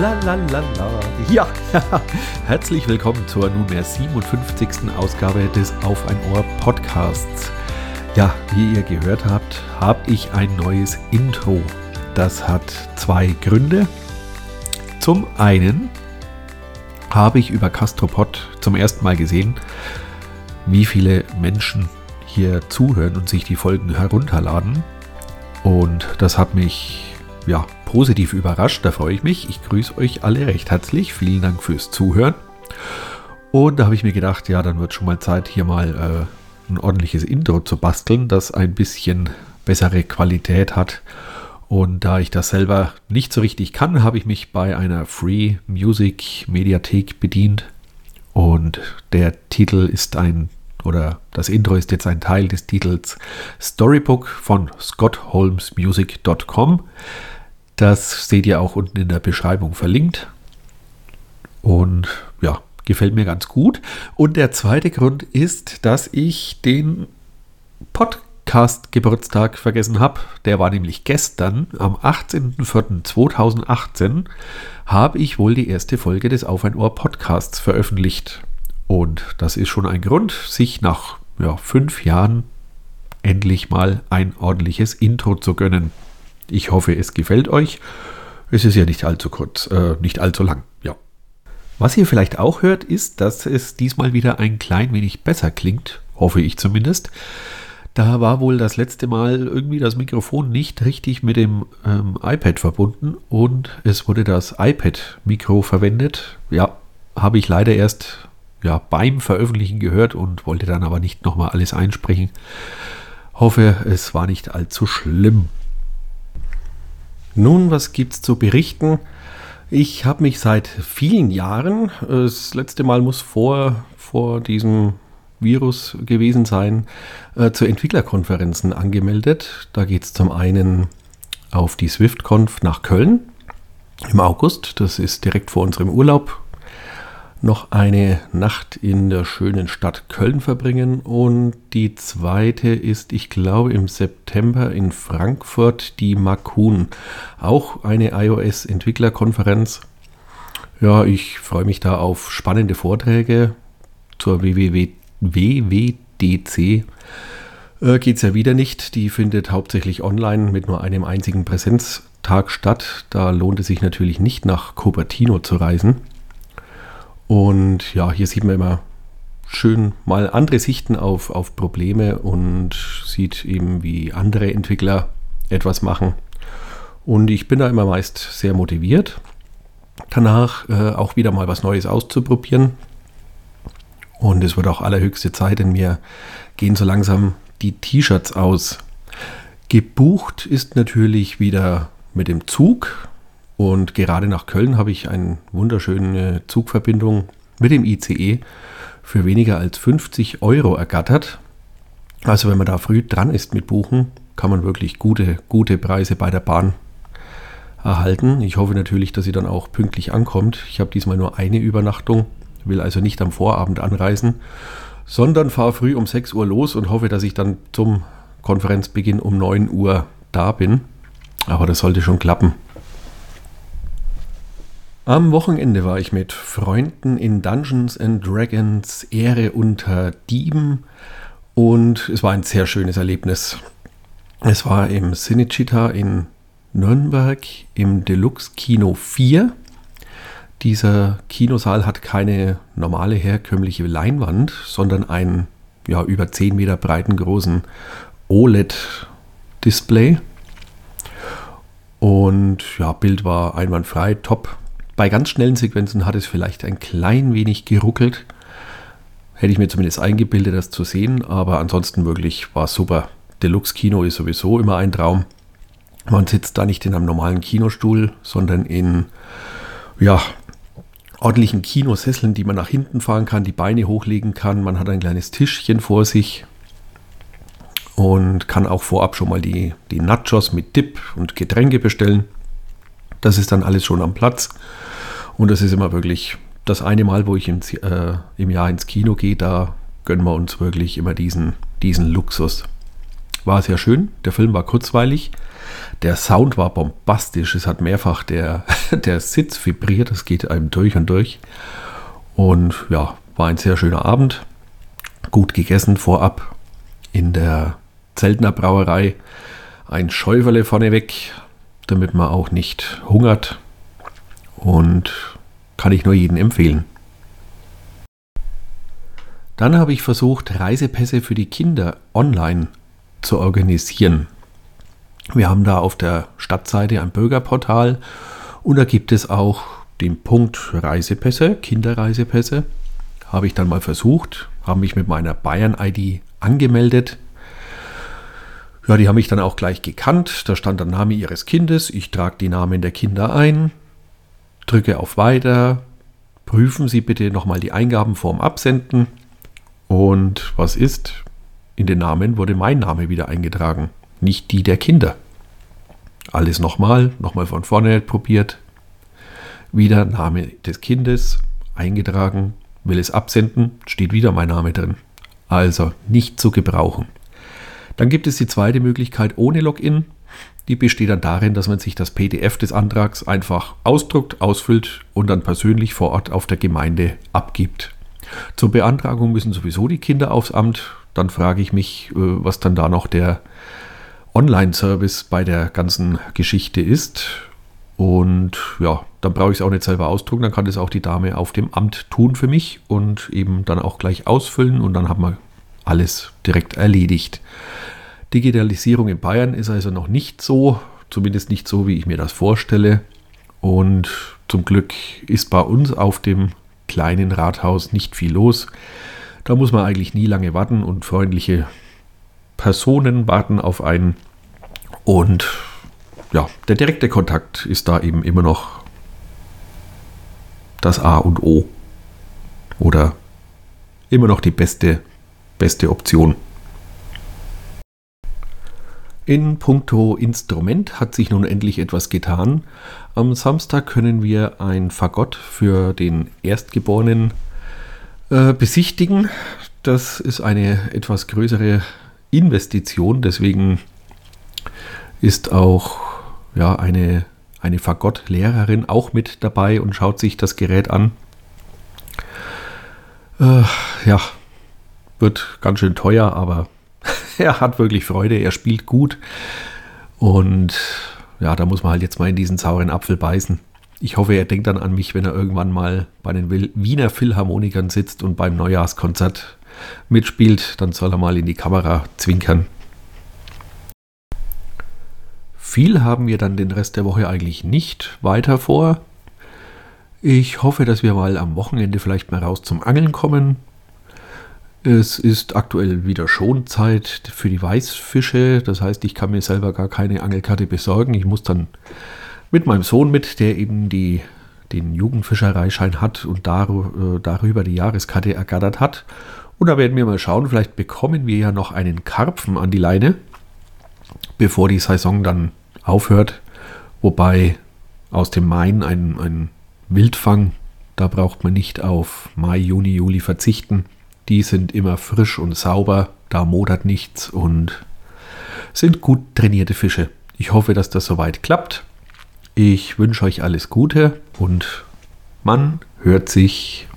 La la la la. Ja, herzlich willkommen zur nunmehr 57. Ausgabe des Auf ein Ohr Podcasts. Ja, wie ihr gehört habt, habe ich ein neues Intro. Das hat zwei Gründe. Zum einen habe ich über Castropod zum ersten Mal gesehen, wie viele Menschen hier zuhören und sich die Folgen herunterladen. Und das hat mich ja positiv überrascht. Da freue ich mich. Ich grüße euch alle recht herzlich. Vielen Dank fürs Zuhören. Und da habe ich mir gedacht, ja, dann wird schon mal Zeit, hier mal äh, ein ordentliches Intro zu basteln, das ein bisschen bessere Qualität hat. Und da ich das selber nicht so richtig kann, habe ich mich bei einer Free Music Mediathek bedient. Und der Titel ist ein, oder das Intro ist jetzt ein Teil des Titels Storybook von scottholmesmusic.com. Das seht ihr auch unten in der Beschreibung verlinkt. Und ja, gefällt mir ganz gut. Und der zweite Grund ist, dass ich den Podcast-Geburtstag vergessen habe. Der war nämlich gestern, am 18.04.2018, habe ich wohl die erste Folge des Auf ein Ohr Podcasts veröffentlicht. Und das ist schon ein Grund, sich nach ja, fünf Jahren endlich mal ein ordentliches Intro zu gönnen. Ich hoffe, es gefällt euch. Es ist ja nicht allzu kurz, äh, nicht allzu lang, ja. Was ihr vielleicht auch hört, ist, dass es diesmal wieder ein klein wenig besser klingt, hoffe ich zumindest. Da war wohl das letzte Mal irgendwie das Mikrofon nicht richtig mit dem ähm, iPad verbunden und es wurde das iPad-Mikro verwendet. Ja, habe ich leider erst ja, beim Veröffentlichen gehört und wollte dann aber nicht nochmal alles einsprechen. Hoffe, es war nicht allzu schlimm. Nun, was gibt's zu berichten? Ich habe mich seit vielen Jahren, das letzte Mal muss vor, vor diesem Virus gewesen sein, äh, zu Entwicklerkonferenzen angemeldet. Da geht es zum einen auf die SwiftConf nach Köln im August. Das ist direkt vor unserem Urlaub noch eine Nacht in der schönen Stadt Köln verbringen und die zweite ist, ich glaube, im September in Frankfurt die Makun, auch eine iOS-Entwicklerkonferenz. Ja, ich freue mich da auf spannende Vorträge zur WWW, WWDC. Äh, Geht es ja wieder nicht. Die findet hauptsächlich online mit nur einem einzigen Präsenztag statt. Da lohnt es sich natürlich nicht nach Cupertino zu reisen. Und ja, hier sieht man immer schön mal andere Sichten auf, auf Probleme und sieht eben, wie andere Entwickler etwas machen. Und ich bin da immer meist sehr motiviert, danach äh, auch wieder mal was Neues auszuprobieren. Und es wird auch allerhöchste Zeit, in mir gehen so langsam die T-Shirts aus. Gebucht ist natürlich wieder mit dem Zug. Und gerade nach Köln habe ich eine wunderschöne Zugverbindung mit dem ICE für weniger als 50 Euro ergattert. Also wenn man da früh dran ist mit Buchen, kann man wirklich gute, gute Preise bei der Bahn erhalten. Ich hoffe natürlich, dass sie dann auch pünktlich ankommt. Ich habe diesmal nur eine Übernachtung, will also nicht am Vorabend anreisen, sondern fahre früh um 6 Uhr los und hoffe, dass ich dann zum Konferenzbeginn um 9 Uhr da bin. Aber das sollte schon klappen. Am Wochenende war ich mit Freunden in Dungeons and Dragons Ehre unter Dieben und es war ein sehr schönes Erlebnis. Es war im Cinecittà in Nürnberg im Deluxe Kino 4. Dieser Kinosaal hat keine normale herkömmliche Leinwand, sondern einen ja, über 10 Meter breiten großen OLED-Display. Und ja, Bild war einwandfrei, top bei ganz schnellen Sequenzen hat es vielleicht ein klein wenig geruckelt. Hätte ich mir zumindest eingebildet, das zu sehen, aber ansonsten wirklich war es super. Deluxe-Kino ist sowieso immer ein Traum. Man sitzt da nicht in einem normalen Kinostuhl, sondern in ja, ordentlichen Kinosesseln, die man nach hinten fahren kann, die Beine hochlegen kann. Man hat ein kleines Tischchen vor sich und kann auch vorab schon mal die, die Nachos mit Dip und Getränke bestellen. Das ist dann alles schon am Platz. Und das ist immer wirklich das eine Mal, wo ich ins, äh, im Jahr ins Kino gehe, da gönnen wir uns wirklich immer diesen, diesen Luxus. war sehr schön. Der Film war kurzweilig. Der Sound war bombastisch. Es hat mehrfach der, der Sitz vibriert. Es geht einem durch und durch. Und ja, war ein sehr schöner Abend. Gut gegessen vorab in der Zeltner Brauerei. Ein Schäuferle vorneweg, damit man auch nicht hungert. Und kann ich nur jedem empfehlen. Dann habe ich versucht, Reisepässe für die Kinder online zu organisieren. Wir haben da auf der Stadtseite ein Bürgerportal und da gibt es auch den Punkt Reisepässe, Kinderreisepässe. Habe ich dann mal versucht, habe mich mit meiner Bayern-ID angemeldet. Ja, die haben mich dann auch gleich gekannt. Da stand der Name ihres Kindes. Ich trage die Namen der Kinder ein, drücke auf Weiter. Prüfen Sie bitte nochmal die Eingaben vorm Absenden. Und was ist? In den Namen wurde mein Name wieder eingetragen, nicht die der Kinder. Alles nochmal, nochmal von vorne probiert. Wieder Name des Kindes eingetragen, will es absenden, steht wieder mein Name drin. Also nicht zu gebrauchen. Dann gibt es die zweite Möglichkeit ohne Login. Die besteht dann darin, dass man sich das PDF des Antrags einfach ausdruckt, ausfüllt und dann persönlich vor Ort auf der Gemeinde abgibt. Zur Beantragung müssen sowieso die Kinder aufs Amt. Dann frage ich mich, äh, was dann da noch der Online-Service bei der ganzen Geschichte ist. Und ja, dann brauche ich es auch nicht selber ausdrucken, dann kann das auch die Dame auf dem Amt tun für mich und eben dann auch gleich ausfüllen und dann haben wir alles direkt erledigt. Digitalisierung in Bayern ist also noch nicht so, zumindest nicht so, wie ich mir das vorstelle. Und zum Glück ist bei uns auf dem kleinen Rathaus nicht viel los. Da muss man eigentlich nie lange warten und freundliche Personen warten auf einen. Und ja, der direkte Kontakt ist da eben immer noch das A und O. Oder immer noch die beste, beste Option. In puncto Instrument hat sich nun endlich etwas getan. Am Samstag können wir ein Fagott für den Erstgeborenen äh, besichtigen. Das ist eine etwas größere Investition, deswegen ist auch ja, eine, eine Fagott-Lehrerin auch mit dabei und schaut sich das Gerät an. Äh, ja, wird ganz schön teuer, aber er hat wirklich Freude, er spielt gut. Und ja, da muss man halt jetzt mal in diesen sauren Apfel beißen. Ich hoffe, er denkt dann an mich, wenn er irgendwann mal bei den Wiener Philharmonikern sitzt und beim Neujahrskonzert mitspielt. Dann soll er mal in die Kamera zwinkern. Viel haben wir dann den Rest der Woche eigentlich nicht weiter vor. Ich hoffe, dass wir mal am Wochenende vielleicht mal raus zum Angeln kommen. Es ist aktuell wieder Schonzeit für die Weißfische. Das heißt, ich kann mir selber gar keine Angelkarte besorgen. Ich muss dann mit meinem Sohn mit, der eben die, den Jugendfischereischein hat und äh, darüber die Jahreskarte ergattert hat. Und da werden wir mal schauen, vielleicht bekommen wir ja noch einen Karpfen an die Leine, bevor die Saison dann aufhört. Wobei aus dem Main ein, ein Wildfang, da braucht man nicht auf Mai, Juni, Juli verzichten. Die sind immer frisch und sauber, da modert nichts und sind gut trainierte Fische. Ich hoffe, dass das soweit klappt. Ich wünsche euch alles Gute und man hört sich